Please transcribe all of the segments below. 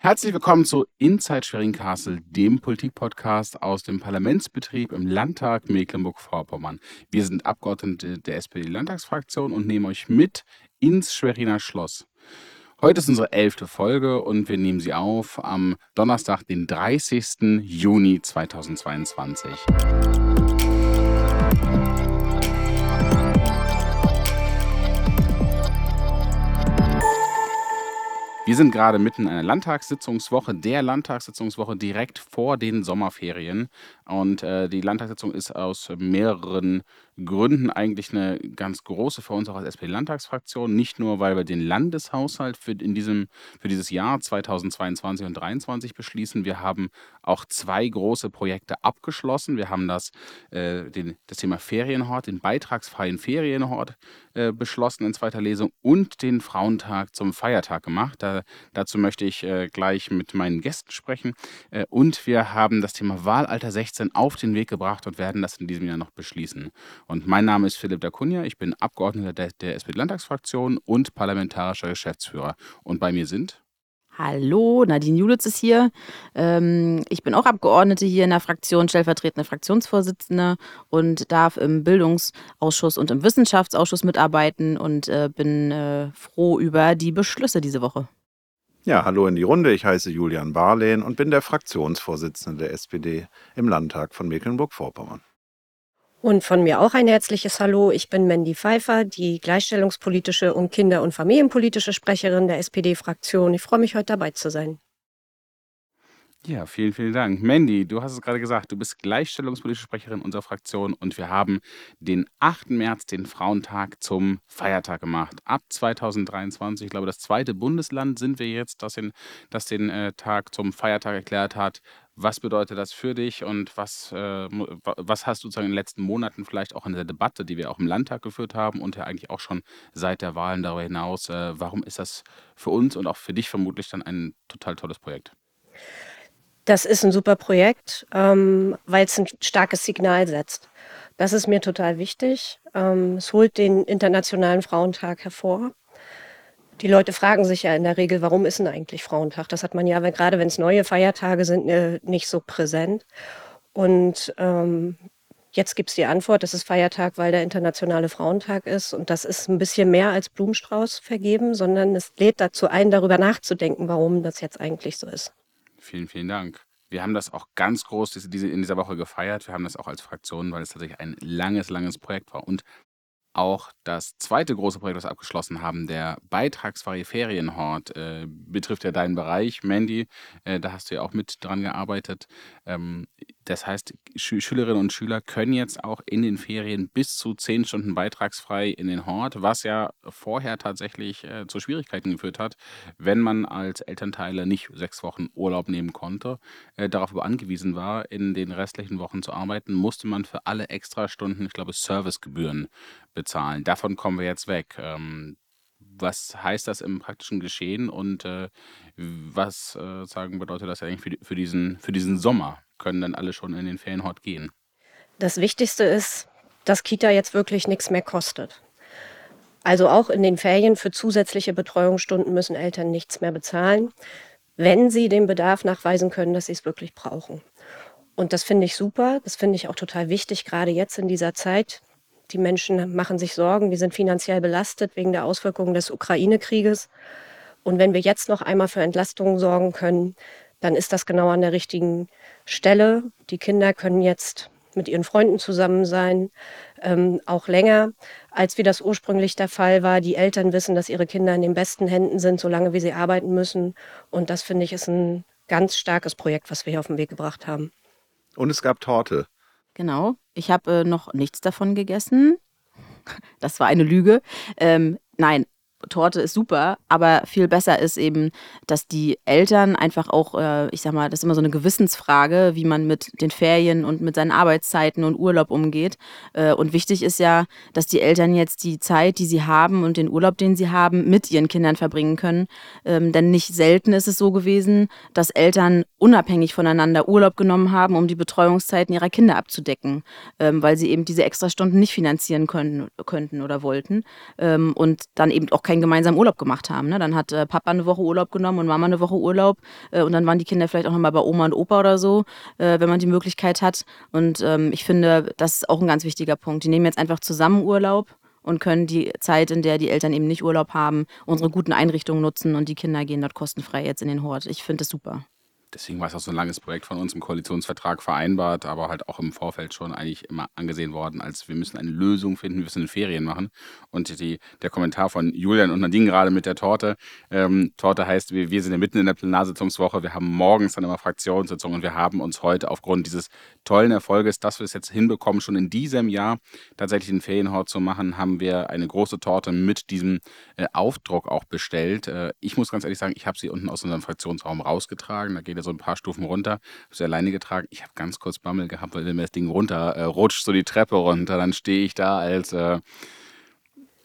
Herzlich willkommen zu Inside Schwerin Castle, dem Politikpodcast aus dem Parlamentsbetrieb im Landtag Mecklenburg-Vorpommern. Wir sind Abgeordnete der SPD-Landtagsfraktion und nehmen euch mit ins Schweriner Schloss. Heute ist unsere elfte Folge und wir nehmen sie auf am Donnerstag, den 30. Juni 2022. Wir sind gerade mitten in einer Landtagssitzungswoche, der Landtagssitzungswoche direkt vor den Sommerferien. Und äh, die Landtagssitzung ist aus mehreren Gründen eigentlich eine ganz große für uns auch als SPD-Landtagsfraktion. Nicht nur, weil wir den Landeshaushalt für, in diesem, für dieses Jahr 2022 und 2023 beschließen. Wir haben auch zwei große Projekte abgeschlossen. Wir haben das, äh, den, das Thema Ferienhort, den beitragsfreien Ferienhort äh, beschlossen in zweiter Lesung und den Frauentag zum Feiertag gemacht. Da, dazu möchte ich äh, gleich mit meinen Gästen sprechen. Äh, und wir haben das Thema Wahlalter 16 auf den Weg gebracht und werden das in diesem Jahr noch beschließen. Und mein Name ist Philipp Dacunia, ich bin Abgeordneter der, der SPD-Landtagsfraktion und parlamentarischer Geschäftsführer. Und bei mir sind Hallo, Nadine Julitz ist hier. Ähm, ich bin auch Abgeordnete hier in der Fraktion, stellvertretende Fraktionsvorsitzende und darf im Bildungsausschuss und im Wissenschaftsausschuss mitarbeiten und äh, bin äh, froh über die Beschlüsse diese Woche. Ja, hallo in die Runde. Ich heiße Julian Barlehn und bin der Fraktionsvorsitzende der SPD im Landtag von Mecklenburg-Vorpommern. Und von mir auch ein herzliches Hallo. Ich bin Mandy Pfeiffer, die gleichstellungspolitische und kinder- und familienpolitische Sprecherin der SPD-Fraktion. Ich freue mich, heute dabei zu sein. Ja, vielen, vielen Dank. Mandy, du hast es gerade gesagt, du bist gleichstellungspolitische Sprecherin unserer Fraktion und wir haben den 8. März, den Frauentag, zum Feiertag gemacht. Ab 2023, ich glaube, das zweite Bundesland sind wir jetzt, das den, das den äh, Tag zum Feiertag erklärt hat. Was bedeutet das für dich und was, äh, was hast du sozusagen in den letzten Monaten vielleicht auch in der Debatte, die wir auch im Landtag geführt haben und ja eigentlich auch schon seit der Wahlen darüber hinaus, äh, warum ist das für uns und auch für dich vermutlich dann ein total tolles Projekt? Das ist ein super Projekt, ähm, weil es ein starkes Signal setzt. Das ist mir total wichtig. Ähm, es holt den Internationalen Frauentag hervor. Die Leute fragen sich ja in der Regel, warum ist denn eigentlich Frauentag? Das hat man ja, gerade wenn es neue Feiertage sind, äh, nicht so präsent. Und ähm, jetzt gibt es die Antwort, das ist Feiertag, weil der Internationale Frauentag ist. Und das ist ein bisschen mehr als Blumenstrauß vergeben, sondern es lädt dazu ein, darüber nachzudenken, warum das jetzt eigentlich so ist. Vielen, vielen Dank. Wir haben das auch ganz groß in dieser Woche gefeiert. Wir haben das auch als Fraktion, weil es tatsächlich ein langes, langes Projekt war. Und auch das zweite große Projekt, das wir abgeschlossen haben, der beitragsfreie Ferienhort, äh, betrifft ja deinen Bereich, Mandy. Äh, da hast du ja auch mit dran gearbeitet. Ähm, das heißt, Schü Schülerinnen und Schüler können jetzt auch in den Ferien bis zu zehn Stunden beitragsfrei in den Hort, was ja vorher tatsächlich äh, zu Schwierigkeiten geführt hat, wenn man als Elternteile nicht sechs Wochen Urlaub nehmen konnte, äh, darauf angewiesen war, in den restlichen Wochen zu arbeiten, musste man für alle Extrastunden, ich glaube, Servicegebühren bezahlen. Davon kommen wir jetzt weg. Ähm, was heißt das im praktischen Geschehen und äh, was äh, sagen bedeutet das eigentlich für, für, diesen, für diesen Sommer? Können dann alle schon in den Ferienhort gehen. Das Wichtigste ist, dass Kita jetzt wirklich nichts mehr kostet. Also auch in den Ferien für zusätzliche Betreuungsstunden müssen Eltern nichts mehr bezahlen, wenn sie den Bedarf nachweisen können, dass sie es wirklich brauchen. Und das finde ich super, das finde ich auch total wichtig, gerade jetzt in dieser Zeit. Die Menschen machen sich Sorgen, die sind finanziell belastet wegen der Auswirkungen des Ukraine-Krieges. Und wenn wir jetzt noch einmal für Entlastungen sorgen können, dann ist das genau an der richtigen Stelle. Die Kinder können jetzt mit ihren Freunden zusammen sein, ähm, auch länger, als wie das ursprünglich der Fall war. Die Eltern wissen, dass ihre Kinder in den besten Händen sind, solange wie sie arbeiten müssen. Und das finde ich ist ein ganz starkes Projekt, was wir hier auf den Weg gebracht haben. Und es gab Torte. Genau. Ich habe äh, noch nichts davon gegessen. Das war eine Lüge. Ähm, nein, Torte ist super, aber viel besser ist eben, dass die Eltern einfach auch, äh, ich sag mal, das ist immer so eine Gewissensfrage, wie man mit den Ferien und mit seinen Arbeitszeiten und Urlaub umgeht. Äh, und wichtig ist ja, dass die Eltern jetzt die Zeit, die sie haben und den Urlaub, den sie haben, mit ihren Kindern verbringen können. Ähm, denn nicht selten ist es so gewesen, dass Eltern unabhängig voneinander Urlaub genommen haben, um die Betreuungszeiten ihrer Kinder abzudecken, ähm, weil sie eben diese Extrastunden nicht finanzieren können, könnten oder wollten. Ähm, und dann eben auch keinen gemeinsamen Urlaub gemacht haben. Ne? Dann hat äh, Papa eine Woche Urlaub genommen und Mama eine Woche Urlaub äh, und dann waren die Kinder vielleicht auch nochmal bei Oma und Opa oder so, äh, wenn man die Möglichkeit hat. Und ähm, ich finde, das ist auch ein ganz wichtiger Punkt. Die nehmen jetzt einfach zusammen Urlaub und können die Zeit, in der die Eltern eben nicht Urlaub haben, unsere guten Einrichtungen nutzen und die Kinder gehen dort kostenfrei jetzt in den Hort. Ich finde das super. Deswegen war es auch so ein langes Projekt von uns im Koalitionsvertrag vereinbart, aber halt auch im Vorfeld schon eigentlich immer angesehen worden, als wir müssen eine Lösung finden, wir müssen Ferien machen. Und die, der Kommentar von Julian und Nadine gerade mit der Torte. Ähm, Torte heißt, wir, wir sind ja mitten in der Plenarsitzungswoche, wir haben morgens dann immer Fraktionssitzungen und wir haben uns heute aufgrund dieses tollen Erfolges, dass wir es jetzt hinbekommen, schon in diesem Jahr tatsächlich den Ferienhort zu machen, haben wir eine große Torte mit diesem äh, Aufdruck auch bestellt. Äh, ich muss ganz ehrlich sagen, ich habe sie unten aus unserem Fraktionsraum rausgetragen. Da geht wieder so ein paar Stufen runter. Habe sie alleine getragen. Ich habe ganz kurz Bammel gehabt, weil wenn mir das Ding runter äh, rutscht, so die Treppe runter, dann stehe ich da als äh,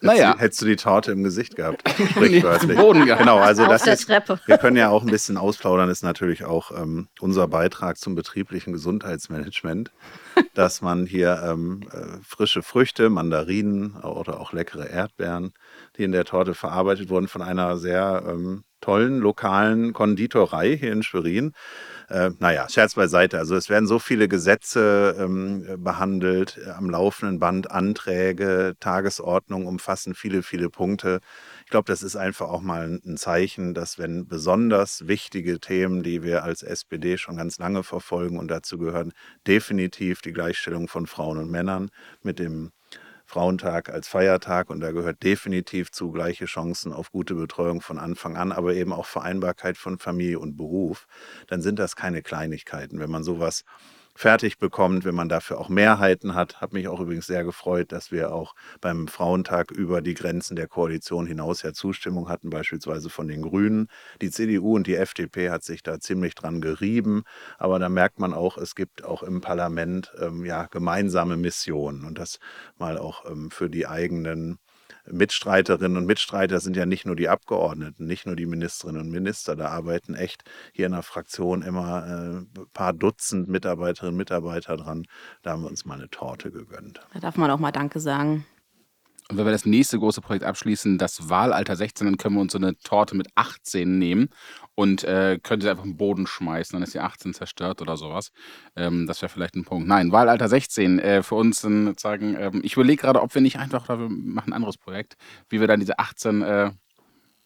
naja. Hättest du die Torte im Gesicht gehabt, sprichwörtlich. Boden gehabt. Genau, also das ist, Treppe. wir können ja auch ein bisschen ausplaudern, ist natürlich auch ähm, unser Beitrag zum betrieblichen Gesundheitsmanagement, dass man hier ähm, äh, frische Früchte, Mandarinen oder auch leckere Erdbeeren, die in der Torte verarbeitet wurden, von einer sehr ähm, tollen lokalen Konditorei hier in Schwerin. Äh, naja, Scherz beiseite. Also es werden so viele Gesetze ähm, behandelt, äh, am laufenden Band Anträge, Tagesordnung umfassen viele, viele Punkte. Ich glaube, das ist einfach auch mal ein Zeichen, dass wenn besonders wichtige Themen, die wir als SPD schon ganz lange verfolgen und dazu gehören definitiv die Gleichstellung von Frauen und Männern mit dem Frauentag als Feiertag und da gehört definitiv zu gleiche Chancen auf gute Betreuung von Anfang an, aber eben auch Vereinbarkeit von Familie und Beruf, dann sind das keine Kleinigkeiten. Wenn man sowas fertig bekommt, wenn man dafür auch Mehrheiten hat. Hat mich auch übrigens sehr gefreut, dass wir auch beim Frauentag über die Grenzen der Koalition hinaus ja Zustimmung hatten, beispielsweise von den Grünen. Die CDU und die FDP hat sich da ziemlich dran gerieben, aber da merkt man auch, es gibt auch im Parlament ähm, ja gemeinsame Missionen und das mal auch ähm, für die eigenen Mitstreiterinnen und Mitstreiter sind ja nicht nur die Abgeordneten, nicht nur die Ministerinnen und Minister. Da arbeiten echt hier in der Fraktion immer ein äh, paar Dutzend Mitarbeiterinnen und Mitarbeiter dran. Da haben wir uns mal eine Torte gegönnt. Da darf man auch mal Danke sagen. Und wenn wir das nächste große Projekt abschließen, das Wahlalter 16, dann können wir uns so eine Torte mit 18 nehmen und äh, können sie einfach im Boden schmeißen, dann ist die 18 zerstört oder sowas. Ähm, das wäre vielleicht ein Punkt. Nein, Wahlalter 16 äh, für uns sagen, ähm, ich überlege gerade, ob wir nicht einfach, oder wir machen ein anderes Projekt, wie wir dann diese 18 äh,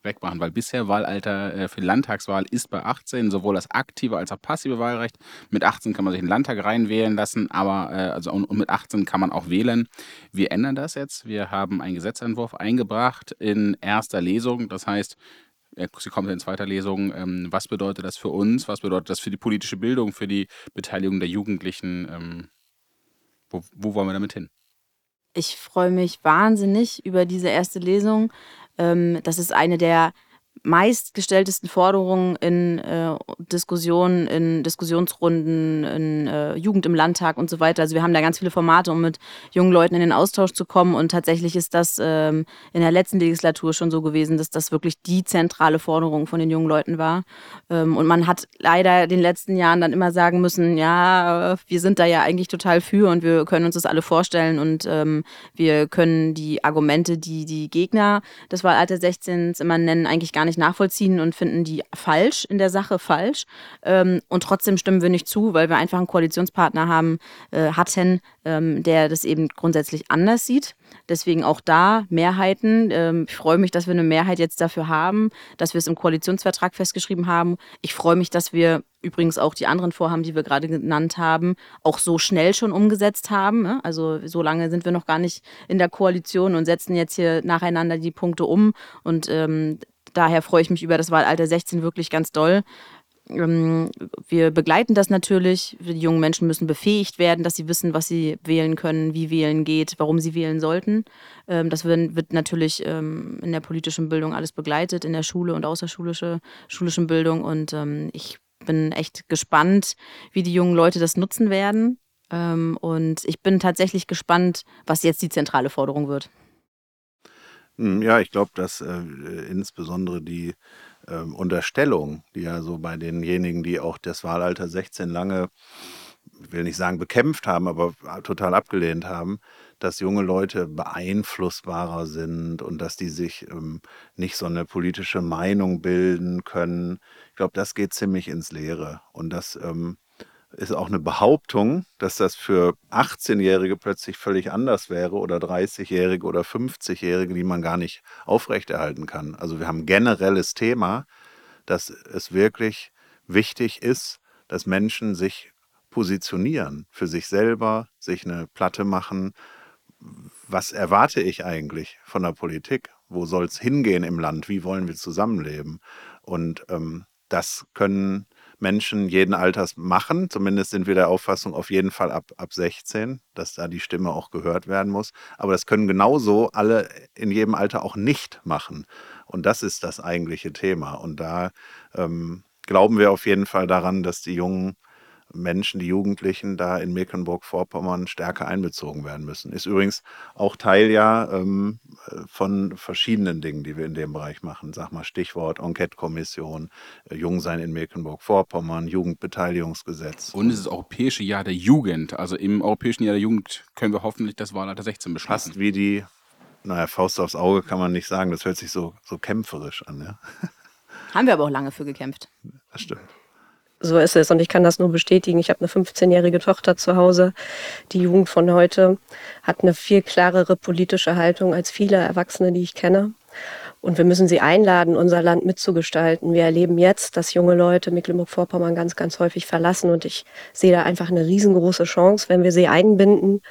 wegmachen, weil bisher Wahlalter äh, für Landtagswahl ist bei 18 sowohl das aktive als auch passive Wahlrecht. Mit 18 kann man sich in den Landtag reinwählen lassen, aber äh, also und, mit 18 kann man auch wählen. Wir ändern das jetzt. Wir haben einen Gesetzentwurf eingebracht in erster Lesung. Das heißt, sie kommt in zweiter Lesung. Ähm, was bedeutet das für uns? Was bedeutet das für die politische Bildung, für die Beteiligung der Jugendlichen? Ähm, wo, wo wollen wir damit hin? Ich freue mich wahnsinnig über diese erste Lesung. Ähm, das ist eine der meistgestelltesten Forderungen in äh, Diskussionen, in Diskussionsrunden, in äh, Jugend im Landtag und so weiter. Also wir haben da ganz viele Formate, um mit jungen Leuten in den Austausch zu kommen. Und tatsächlich ist das ähm, in der letzten Legislatur schon so gewesen, dass das wirklich die zentrale Forderung von den jungen Leuten war. Ähm, und man hat leider in den letzten Jahren dann immer sagen müssen, ja, wir sind da ja eigentlich total für und wir können uns das alle vorstellen und ähm, wir können die Argumente, die die Gegner des Wahlalter 16 immer nennen, eigentlich gar nicht nachvollziehen und finden die falsch, in der Sache falsch. Ähm, und trotzdem stimmen wir nicht zu, weil wir einfach einen Koalitionspartner haben, äh, hatten, ähm, der das eben grundsätzlich anders sieht. Deswegen auch da Mehrheiten. Ähm, ich freue mich, dass wir eine Mehrheit jetzt dafür haben, dass wir es im Koalitionsvertrag festgeschrieben haben. Ich freue mich, dass wir übrigens auch die anderen Vorhaben, die wir gerade genannt haben, auch so schnell schon umgesetzt haben. Ne? Also so lange sind wir noch gar nicht in der Koalition und setzen jetzt hier nacheinander die Punkte um. Und ähm, daher freue ich mich über das Wahlalter 16 wirklich ganz doll. Ähm, wir begleiten das natürlich. Die jungen Menschen müssen befähigt werden, dass sie wissen, was sie wählen können, wie wählen geht, warum sie wählen sollten. Ähm, das wird natürlich ähm, in der politischen Bildung alles begleitet, in der Schule und außerschulische schulischen Bildung. Und ich bin echt gespannt, wie die jungen Leute das nutzen werden. Und ich bin tatsächlich gespannt, was jetzt die zentrale Forderung wird. Hm, ja, ich glaube, dass äh, insbesondere die ähm, Unterstellung, die ja so bei denjenigen, die auch das Wahlalter 16 lange ich will nicht sagen bekämpft haben, aber total abgelehnt haben, dass junge Leute beeinflussbarer sind und dass die sich ähm, nicht so eine politische Meinung bilden können. Ich glaube, das geht ziemlich ins Leere. Und das ähm, ist auch eine Behauptung, dass das für 18-Jährige plötzlich völlig anders wäre oder 30-Jährige oder 50-Jährige, die man gar nicht aufrechterhalten kann. Also wir haben ein generelles Thema, dass es wirklich wichtig ist, dass Menschen sich positionieren für sich selber, sich eine Platte machen. Was erwarte ich eigentlich von der Politik? Wo soll es hingehen im Land? Wie wollen wir zusammenleben? Und ähm, das können Menschen jeden Alters machen. Zumindest sind wir der Auffassung auf jeden Fall ab, ab 16, dass da die Stimme auch gehört werden muss. Aber das können genauso alle in jedem Alter auch nicht machen. Und das ist das eigentliche Thema. Und da ähm, glauben wir auf jeden Fall daran, dass die jungen Menschen, die Jugendlichen da in Mecklenburg-Vorpommern stärker einbezogen werden müssen. Ist übrigens auch Teil ja ähm, von verschiedenen Dingen, die wir in dem Bereich machen. Sag mal Stichwort Enquete-Kommission, äh, Jungsein in Mecklenburg-Vorpommern, Jugendbeteiligungsgesetz. Und es ist das Europäische Jahr der Jugend. Also im Europäischen Jahr der Jugend können wir hoffentlich das Wahlalter 16 beschließen. Fast wie die, naja, Faust aufs Auge kann man nicht sagen, das hört sich so, so kämpferisch an. Ja? Haben wir aber auch lange für gekämpft. Das stimmt so ist es und ich kann das nur bestätigen. Ich habe eine 15-jährige Tochter zu Hause. Die Jugend von heute hat eine viel klarere politische Haltung als viele Erwachsene, die ich kenne. Und wir müssen sie einladen, unser Land mitzugestalten. Wir erleben jetzt, dass junge Leute Mecklenburg-Vorpommern ganz, ganz häufig verlassen. Und ich sehe da einfach eine riesengroße Chance, wenn wir sie einbinden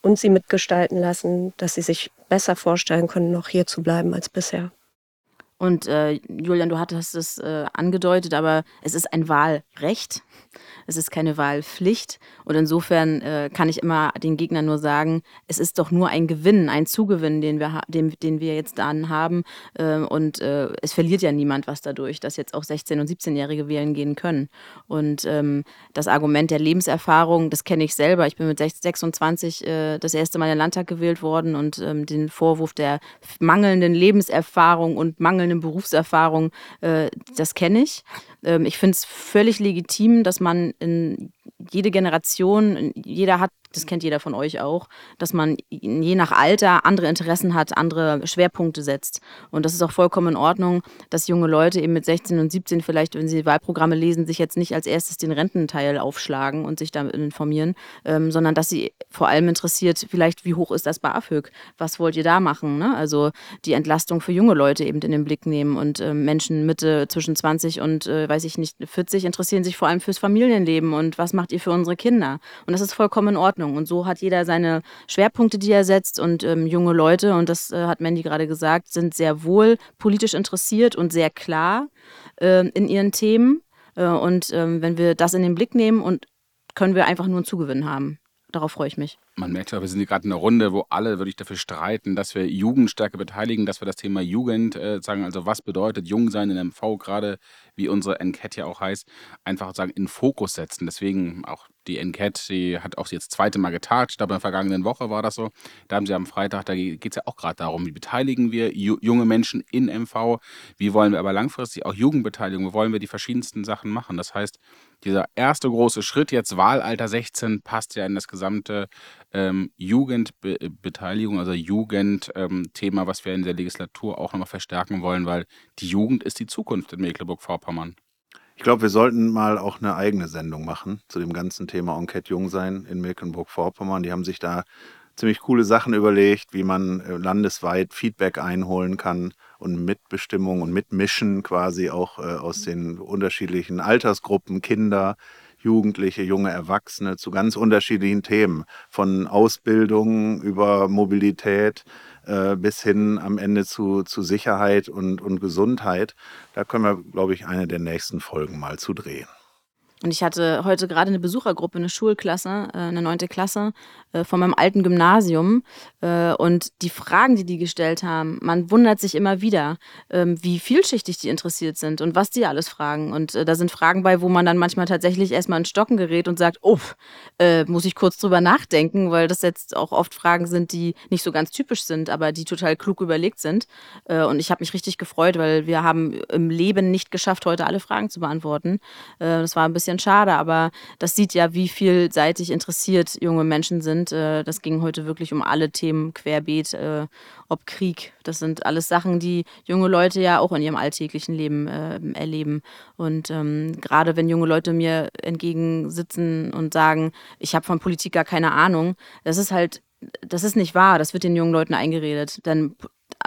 und sie mitgestalten lassen, dass sie sich besser vorstellen können, noch hier zu bleiben als bisher. Und äh, Julian, du hattest es äh, angedeutet, aber es ist ein Wahlrecht. Es ist keine Wahlpflicht. Und insofern äh, kann ich immer den Gegnern nur sagen, es ist doch nur ein Gewinn, ein Zugewinn, den wir, den, den wir jetzt dann haben. Äh, und äh, es verliert ja niemand was dadurch, dass jetzt auch 16- und 17-Jährige wählen gehen können. Und ähm, das Argument der Lebenserfahrung, das kenne ich selber. Ich bin mit 26 äh, das erste Mal in den Landtag gewählt worden und ähm, den Vorwurf der mangelnden Lebenserfahrung und mangelnden Berufserfahrung, äh, das kenne ich. Ähm, ich finde es völlig legitim, dass man in jede Generation, jeder hat das kennt jeder von euch auch, dass man je nach Alter andere Interessen hat, andere Schwerpunkte setzt. Und das ist auch vollkommen in Ordnung, dass junge Leute eben mit 16 und 17 vielleicht, wenn sie Wahlprogramme lesen, sich jetzt nicht als erstes den Rententeil aufschlagen und sich damit informieren, ähm, sondern dass sie vor allem interessiert, vielleicht wie hoch ist das BAföG? Was wollt ihr da machen? Ne? Also die Entlastung für junge Leute eben in den Blick nehmen und äh, Menschen Mitte zwischen 20 und, äh, weiß ich nicht, 40 interessieren sich vor allem fürs Familienleben und was macht ihr für unsere Kinder? Und das ist vollkommen in Ordnung. Ordnung. Und so hat jeder seine Schwerpunkte, die er setzt. Und ähm, junge Leute, und das äh, hat Mandy gerade gesagt, sind sehr wohl politisch interessiert und sehr klar äh, in ihren Themen. Äh, und ähm, wenn wir das in den Blick nehmen, und können wir einfach nur einen Zugewinn haben. Darauf freue ich mich. Man merkt ja, wir sind gerade in einer Runde, wo alle wirklich dafür streiten, dass wir Jugend stärker beteiligen, dass wir das Thema Jugend äh, sagen, also was bedeutet jung sein in MV, gerade wie unsere Enquete ja auch heißt, einfach sagen, in Fokus setzen. Deswegen auch die Enquete, die hat auch jetzt das zweite Mal getagt. Ich glaube, in der vergangenen Woche war das so. Da haben sie am Freitag, da geht es ja auch gerade darum, wie beteiligen wir junge Menschen in MV, wie wollen wir aber langfristig auch Jugendbeteiligung, wie wollen wir die verschiedensten Sachen machen. Das heißt, dieser erste große Schritt jetzt, Wahlalter 16, passt ja in das gesamte ähm, Jugendbeteiligung, also Jugendthema, ähm, was wir in der Legislatur auch nochmal verstärken wollen, weil die Jugend ist die Zukunft in Mecklenburg-Vorpommern. Ich glaube, wir sollten mal auch eine eigene Sendung machen zu dem ganzen Thema Enquete Jungsein in Mecklenburg-Vorpommern. Die haben sich da ziemlich coole Sachen überlegt, wie man äh, landesweit Feedback einholen kann und Mitbestimmung und Mitmischen quasi auch äh, aus den unterschiedlichen Altersgruppen, Kinder, Jugendliche, junge Erwachsene zu ganz unterschiedlichen Themen, von Ausbildung über Mobilität äh, bis hin am Ende zu, zu Sicherheit und, und Gesundheit. Da können wir, glaube ich, eine der nächsten Folgen mal zu drehen. Und ich hatte heute gerade eine Besuchergruppe, eine Schulklasse, äh, eine neunte Klasse äh, von meinem alten Gymnasium. Äh, und die Fragen, die die gestellt haben, man wundert sich immer wieder, ähm, wie vielschichtig die interessiert sind und was die alles fragen. Und da sind Fragen bei, wo man dann manchmal tatsächlich erstmal in Stocken gerät und sagt, oh, muss ich kurz drüber nachdenken, weil das jetzt auch oft Fragen sind, die nicht so ganz typisch sind, aber die total klug überlegt sind. Und ich habe mich richtig gefreut, weil wir haben im Leben nicht geschafft, heute alle Fragen zu beantworten. Das war ein bisschen schade, aber das sieht ja, wie vielseitig interessiert junge Menschen sind. Äh, das ging heute wirklich um alle Themen querbeet, äh, ob Krieg. Das sind alles Sachen, die junge Leute ja auch in ihrem alltäglichen Leben äh, erleben. Und ähm, gerade wenn junge Leute mir entgegensitzen und sagen, ich habe von Politik gar keine Ahnung, das ist halt, das ist nicht wahr. Das wird den jungen Leuten eingeredet. Denn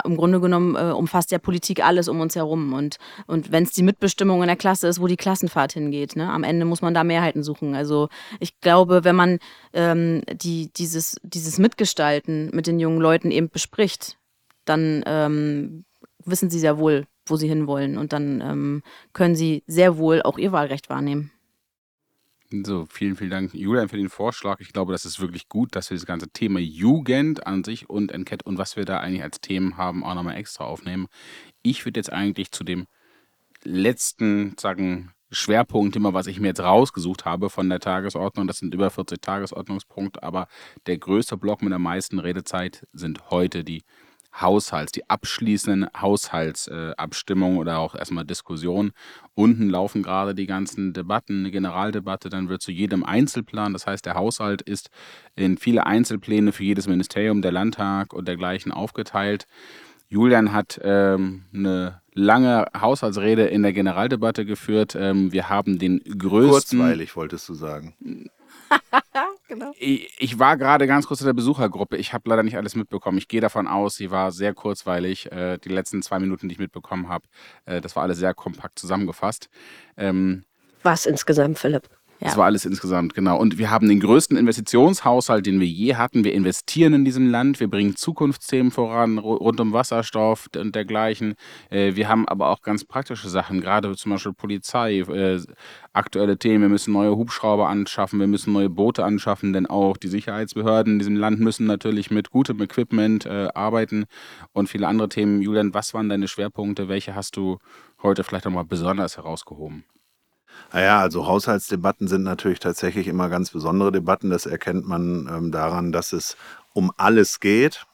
im Grunde genommen äh, umfasst ja Politik alles um uns herum. Und, und wenn es die Mitbestimmung in der Klasse ist, wo die Klassenfahrt hingeht, ne? am Ende muss man da Mehrheiten suchen. Also ich glaube, wenn man ähm, die, dieses, dieses Mitgestalten mit den jungen Leuten eben bespricht, dann ähm, wissen sie sehr wohl, wo sie hinwollen. Und dann ähm, können sie sehr wohl auch ihr Wahlrecht wahrnehmen. So, vielen, vielen Dank, Julian, für den Vorschlag. Ich glaube, das ist wirklich gut, dass wir das ganze Thema Jugend an sich und Enquete und was wir da eigentlich als Themen haben, auch nochmal extra aufnehmen. Ich würde jetzt eigentlich zu dem letzten, sagen, Schwerpunktthema, was ich mir jetzt rausgesucht habe von der Tagesordnung, das sind über 40 Tagesordnungspunkte, aber der größte Block mit der meisten Redezeit sind heute die Haushalts, die abschließenden Haushaltsabstimmungen äh, oder auch erstmal Diskussionen. Unten laufen gerade die ganzen Debatten, eine Generaldebatte, dann wird zu jedem Einzelplan, das heißt, der Haushalt ist in viele Einzelpläne für jedes Ministerium, der Landtag und dergleichen aufgeteilt. Julian hat ähm, eine lange Haushaltsrede in der Generaldebatte geführt. Ähm, wir haben den größten. Kurzweilig, wolltest du sagen. genau. Ich, ich, war gerade ganz kurz in der Besuchergruppe. Ich habe leider nicht alles mitbekommen. Ich gehe davon aus, sie war sehr kurzweilig. Äh, die letzten zwei Minuten, die ich mitbekommen habe, äh, das war alles sehr kompakt zusammengefasst. Ähm, Was insgesamt, Philipp? Ja. Das war alles insgesamt, genau. Und wir haben den größten Investitionshaushalt, den wir je hatten. Wir investieren in diesem Land, wir bringen Zukunftsthemen voran, rund um Wasserstoff und dergleichen. Äh, wir haben aber auch ganz praktische Sachen, gerade zum Beispiel Polizei, äh, aktuelle Themen. Wir müssen neue Hubschrauber anschaffen, wir müssen neue Boote anschaffen, denn auch die Sicherheitsbehörden in diesem Land müssen natürlich mit gutem Equipment äh, arbeiten und viele andere Themen. Julian, was waren deine Schwerpunkte? Welche hast du heute vielleicht nochmal besonders herausgehoben? Naja, also Haushaltsdebatten sind natürlich tatsächlich immer ganz besondere Debatten. Das erkennt man ähm, daran, dass es um alles geht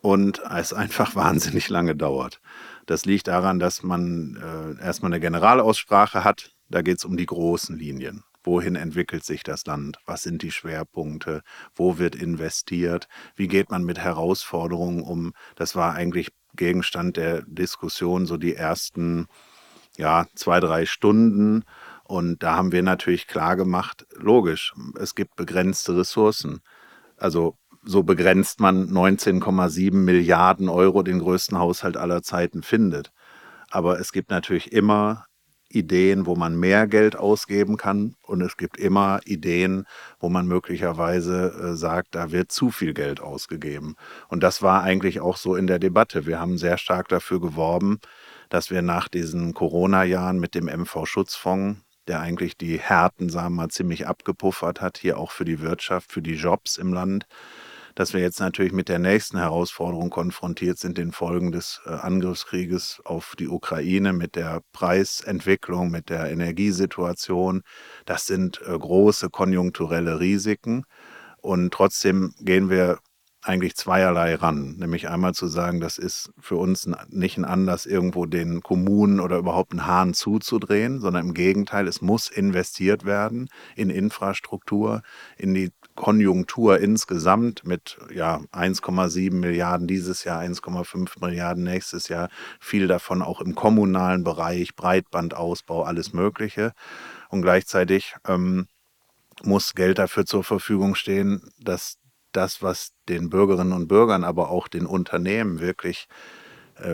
und es einfach wahnsinnig lange dauert. Das liegt daran, dass man äh, erstmal eine Generalaussprache hat. Da geht es um die großen Linien. Wohin entwickelt sich das Land? Was sind die Schwerpunkte? Wo wird investiert? Wie geht man mit Herausforderungen um? Das war eigentlich Gegenstand der Diskussion so die ersten ja, zwei, drei Stunden. Und da haben wir natürlich klar gemacht, logisch, es gibt begrenzte Ressourcen. Also so begrenzt man 19,7 Milliarden Euro, den größten Haushalt aller Zeiten findet. Aber es gibt natürlich immer Ideen, wo man mehr Geld ausgeben kann und es gibt immer Ideen, wo man möglicherweise äh, sagt, da wird zu viel Geld ausgegeben. Und das war eigentlich auch so in der Debatte. Wir haben sehr stark dafür geworben, dass wir nach diesen Corona-Jahren mit dem MV-Schutzfonds, der eigentlich die Härten, sagen wir mal, ziemlich abgepuffert hat, hier auch für die Wirtschaft, für die Jobs im Land, dass wir jetzt natürlich mit der nächsten Herausforderung konfrontiert sind, den Folgen des äh, Angriffskrieges auf die Ukraine, mit der Preisentwicklung, mit der Energiesituation. Das sind äh, große konjunkturelle Risiken. Und trotzdem gehen wir eigentlich zweierlei ran. Nämlich einmal zu sagen, das ist für uns nicht ein Anlass, irgendwo den Kommunen oder überhaupt einen Hahn zuzudrehen, sondern im Gegenteil, es muss investiert werden in Infrastruktur, in die Konjunktur insgesamt mit ja, 1,7 Milliarden dieses Jahr, 1,5 Milliarden nächstes Jahr, viel davon auch im kommunalen Bereich, Breitbandausbau, alles Mögliche. Und gleichzeitig ähm, muss Geld dafür zur Verfügung stehen, dass das, was den Bürgerinnen und Bürgern, aber auch den Unternehmen wirklich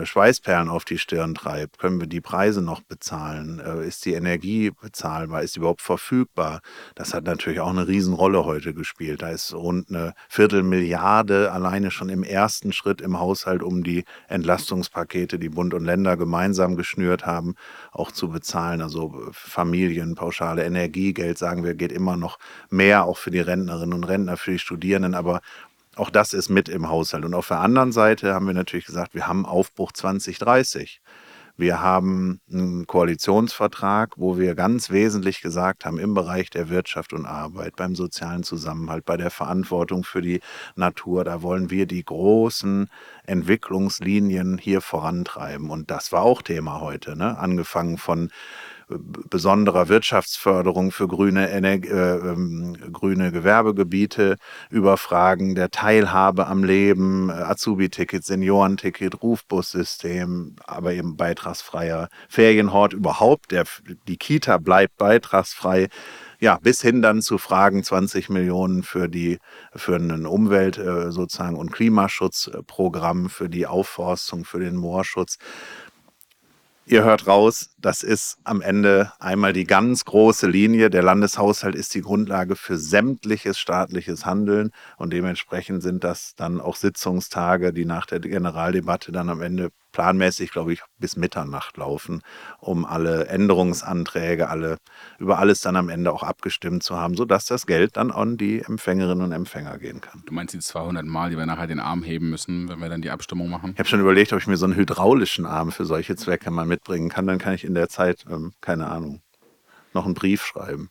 Schweißperlen auf die Stirn treibt. Können wir die Preise noch bezahlen? Äh, ist die Energie bezahlbar? Ist sie überhaupt verfügbar? Das hat natürlich auch eine Riesenrolle heute gespielt. Da ist rund eine Viertelmilliarde alleine schon im ersten Schritt im Haushalt, um die Entlastungspakete, die Bund und Länder gemeinsam geschnürt haben, auch zu bezahlen. Also Familien, pauschale Energiegeld, sagen wir, geht immer noch mehr, auch für die Rentnerinnen und Rentner, für die Studierenden. Aber auch das ist mit im Haushalt. Und auf der anderen Seite haben wir natürlich gesagt, wir haben Aufbruch 2030. Wir haben einen Koalitionsvertrag, wo wir ganz wesentlich gesagt haben, im Bereich der Wirtschaft und Arbeit, beim sozialen Zusammenhalt, bei der Verantwortung für die Natur, da wollen wir die großen Entwicklungslinien hier vorantreiben. Und das war auch Thema heute, ne? angefangen von besonderer Wirtschaftsförderung für grüne, Energie, äh, ähm, grüne Gewerbegebiete, über Fragen der Teilhabe am Leben, äh, Azubi-Ticket, Seniorenticket, Rufbussystem, aber eben beitragsfreier Ferienhort überhaupt. Der, die Kita bleibt beitragsfrei ja, bis hin dann zu Fragen 20 Millionen für die für ein Umwelt äh, sozusagen und Klimaschutzprogramm, für die Aufforstung, für den Moorschutz. Ihr hört raus, das ist am Ende einmal die ganz große Linie. Der Landeshaushalt ist die Grundlage für sämtliches staatliches Handeln und dementsprechend sind das dann auch Sitzungstage, die nach der Generaldebatte dann am Ende planmäßig, glaube ich, bis Mitternacht laufen, um alle Änderungsanträge, alle, über alles dann am Ende auch abgestimmt zu haben, sodass das Geld dann an die Empfängerinnen und Empfänger gehen kann. Du meinst die 200 Mal, die wir nachher den Arm heben müssen, wenn wir dann die Abstimmung machen? Ich habe schon überlegt, ob ich mir so einen hydraulischen Arm für solche Zwecke mal mitbringen kann. Dann kann ich in der Zeit, ähm, keine Ahnung, noch einen Brief schreiben.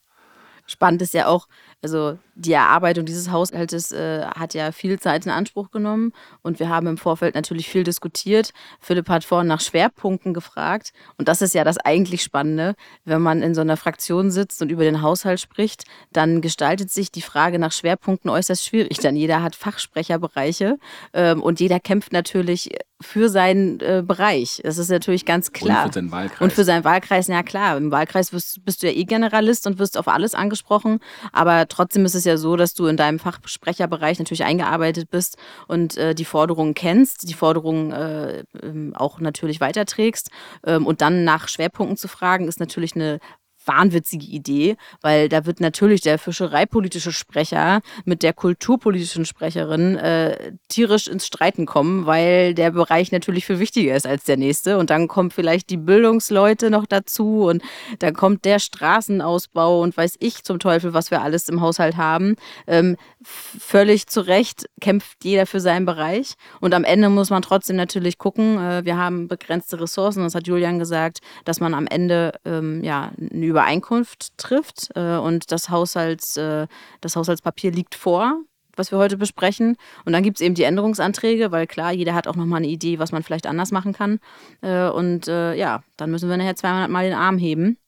Spannend ist ja auch, also die Erarbeitung dieses Haushaltes äh, hat ja viel Zeit in Anspruch genommen und wir haben im Vorfeld natürlich viel diskutiert. Philipp hat vorhin nach Schwerpunkten gefragt und das ist ja das eigentlich Spannende. Wenn man in so einer Fraktion sitzt und über den Haushalt spricht, dann gestaltet sich die Frage nach Schwerpunkten äußerst schwierig, denn jeder hat Fachsprecherbereiche ähm, und jeder kämpft natürlich für seinen äh, Bereich. Das ist natürlich ganz klar. Und für seinen Wahlkreis. Und für seinen Wahlkreis, ja klar. Im Wahlkreis bist, bist du ja eh Generalist und wirst auf alles angesprochen, aber trotzdem ist es ja so, dass du in deinem Fachsprecherbereich natürlich eingearbeitet bist und äh, die Forderungen kennst, die Forderungen äh, ähm, auch natürlich weiterträgst. Ähm, und dann nach Schwerpunkten zu fragen, ist natürlich eine wahnwitzige Idee, weil da wird natürlich der fischereipolitische Sprecher mit der kulturpolitischen Sprecherin äh, tierisch ins Streiten kommen, weil der Bereich natürlich viel wichtiger ist als der nächste. Und dann kommen vielleicht die Bildungsleute noch dazu und dann kommt der Straßenausbau und weiß ich zum Teufel, was wir alles im Haushalt haben. Ähm, völlig zu Recht kämpft jeder für seinen Bereich. Und am Ende muss man trotzdem natürlich gucken, äh, wir haben begrenzte Ressourcen, das hat Julian gesagt, dass man am Ende ähm, ja, eine Übereinkunft trifft äh, und das, Haushalts, äh, das Haushaltspapier liegt vor was wir heute besprechen. Und dann gibt es eben die Änderungsanträge, weil klar, jeder hat auch nochmal eine Idee, was man vielleicht anders machen kann. Äh, und äh, ja, dann müssen wir nachher 200 Mal den Arm heben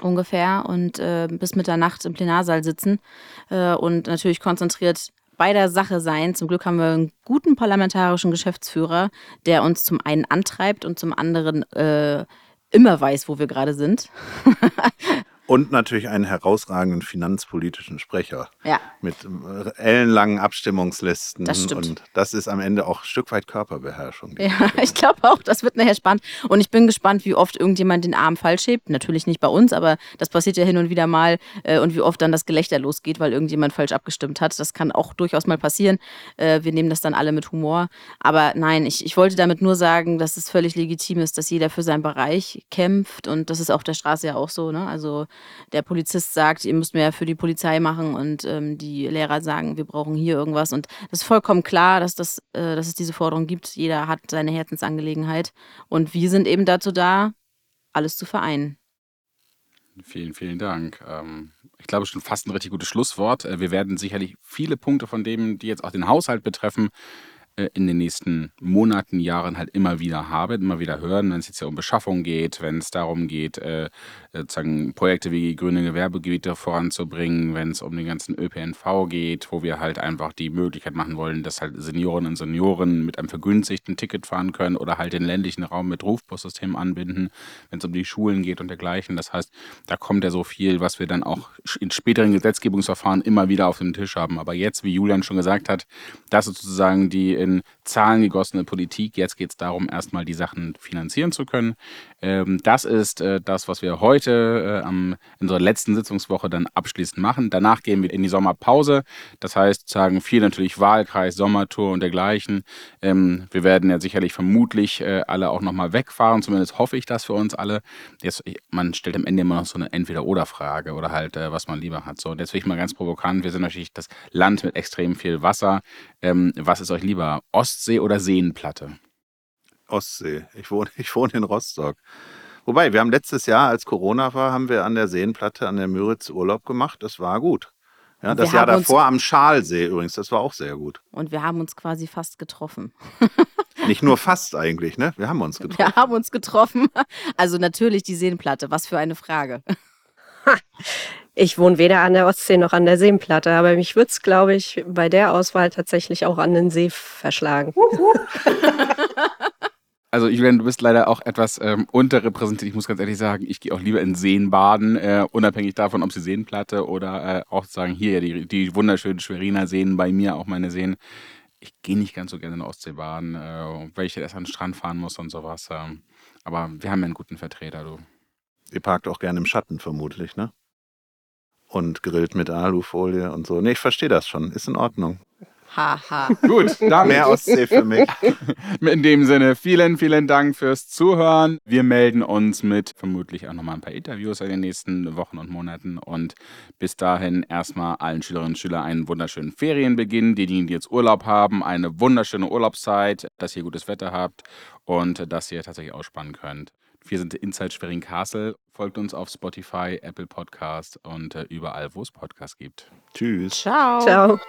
ungefähr und äh, bis Mitternacht im Plenarsaal sitzen äh, und natürlich konzentriert bei der Sache sein. Zum Glück haben wir einen guten parlamentarischen Geschäftsführer, der uns zum einen antreibt und zum anderen äh, immer weiß, wo wir gerade sind. Und natürlich einen herausragenden finanzpolitischen Sprecher. Ja. Mit äh, ellenlangen Abstimmungslisten. Das stimmt. Und das ist am Ende auch ein Stück weit Körperbeherrschung. Ja, ich glaube auch, das wird nachher spannend. Und ich bin gespannt, wie oft irgendjemand den Arm falsch hebt. Natürlich nicht bei uns, aber das passiert ja hin und wieder mal. Äh, und wie oft dann das Gelächter losgeht, weil irgendjemand falsch abgestimmt hat. Das kann auch durchaus mal passieren. Äh, wir nehmen das dann alle mit Humor. Aber nein, ich, ich wollte damit nur sagen, dass es völlig legitim ist, dass jeder für seinen Bereich kämpft. Und das ist auf der Straße ja auch so. Ne? Also der Polizist sagt, ihr müsst mehr für die Polizei machen und ähm, die Lehrer sagen, wir brauchen hier irgendwas. Und das ist vollkommen klar, dass, das, äh, dass es diese Forderung gibt. Jeder hat seine Herzensangelegenheit. Und wir sind eben dazu da, alles zu vereinen. Vielen, vielen Dank. Ähm, ich glaube, schon fast ein richtig gutes Schlusswort. Äh, wir werden sicherlich viele Punkte von dem, die jetzt auch den Haushalt betreffen, in den nächsten Monaten, Jahren halt immer wieder haben, immer wieder hören, wenn es jetzt ja um Beschaffung geht, wenn es darum geht, äh, sozusagen Projekte wie grüne Gewerbegebiete voranzubringen, wenn es um den ganzen ÖPNV geht, wo wir halt einfach die Möglichkeit machen wollen, dass halt Seniorinnen und Senioren mit einem vergünstigten Ticket fahren können oder halt den ländlichen Raum mit Rufbussystemen anbinden, wenn es um die Schulen geht und dergleichen. Das heißt, da kommt ja so viel, was wir dann auch in späteren Gesetzgebungsverfahren immer wieder auf dem Tisch haben. Aber jetzt, wie Julian schon gesagt hat, das ist sozusagen die in Zahlen gegossene Politik. Jetzt geht es darum, erstmal die Sachen finanzieren zu können. Ähm, das ist äh, das, was wir heute äh, am, in unserer letzten Sitzungswoche dann abschließend machen. Danach gehen wir in die Sommerpause. Das heißt, sagen viel natürlich Wahlkreis, Sommertour und dergleichen. Ähm, wir werden ja sicherlich vermutlich äh, alle auch nochmal wegfahren. Zumindest hoffe ich das für uns alle. Jetzt, man stellt am Ende immer noch so eine Entweder-Oder-Frage oder halt, äh, was man lieber hat. So, und jetzt will ich mal ganz provokant. Wir sind natürlich das Land mit extrem viel Wasser. Ähm, was ist euch lieber? Ostsee oder Seenplatte? Ostsee. Ich wohne, ich wohne in Rostock. Wobei, wir haben letztes Jahr, als Corona war, haben wir an der Seenplatte an der Müritz Urlaub gemacht. Das war gut. Ja, das Jahr davor am Schalsee übrigens, das war auch sehr gut. Und wir haben uns quasi fast getroffen. Nicht nur fast eigentlich, ne? Wir haben uns getroffen. Wir haben uns getroffen. Also natürlich die Seenplatte. Was für eine Frage. Ich wohne weder an der Ostsee noch an der Seenplatte, aber mich würde es, glaube ich, bei der Auswahl tatsächlich auch an den See verschlagen. Also Julian, du bist leider auch etwas ähm, unterrepräsentiert. Ich muss ganz ehrlich sagen, ich gehe auch lieber in Seen baden, äh, unabhängig davon, ob sie Seenplatte oder äh, auch sagen, hier die, die wunderschönen Schweriner Seen, bei mir auch meine Seen. Ich gehe nicht ganz so gerne in der Ostsee baden, äh, weil ich erst an den Strand fahren muss und sowas. Ähm, aber wir haben ja einen guten Vertreter, du. Ihr parkt auch gerne im Schatten vermutlich, ne? Und grillt mit Alufolie und so. Nee, ich verstehe das schon. Ist in Ordnung. Haha. Gut, damit Mehr Ostsee für mich. In dem Sinne, vielen, vielen Dank fürs Zuhören. Wir melden uns mit vermutlich auch nochmal ein paar Interviews in den nächsten Wochen und Monaten. Und bis dahin erstmal allen Schülerinnen und Schülern einen wunderschönen Ferienbeginn. Diejenigen, die jetzt Urlaub haben, eine wunderschöne Urlaubszeit, dass ihr gutes Wetter habt und dass ihr tatsächlich ausspannen könnt. Wir sind Inside Schwerin Castle. Folgt uns auf Spotify, Apple Podcast und äh, überall, wo es Podcasts gibt. Tschüss. Ciao. Ciao.